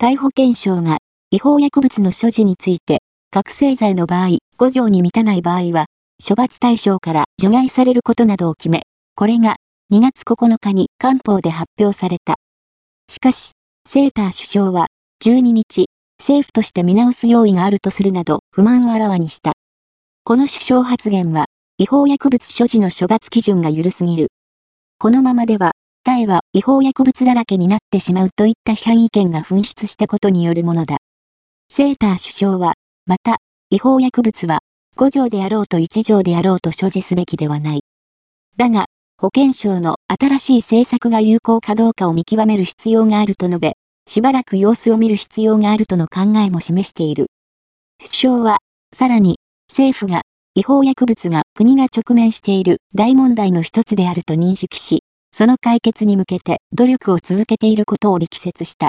逮捕検証が違法薬物の所持について、覚醒剤の場合、5条に満たない場合は、処罰対象から除外されることなどを決め、これが2月9日に官報で発表された。しかし、セーター首相は12日、政府として見直す用意があるとするなど不満をあらわにした。この首相発言は、違法薬物所持の処罰基準が緩すぎる。このままでは、タイは違法薬物だらけになってしまうといった批判意見が噴出したことによるものだ。セーター首相は、また、違法薬物は、5条であろうと1条であろうと所持すべきではない。だが、保健省の新しい政策が有効かどうかを見極める必要があると述べ、しばらく様子を見る必要があるとの考えも示している。首相は、さらに、政府が違法薬物が国が直面している大問題の一つであると認識し、その解決に向けて努力を続けていることを力説した。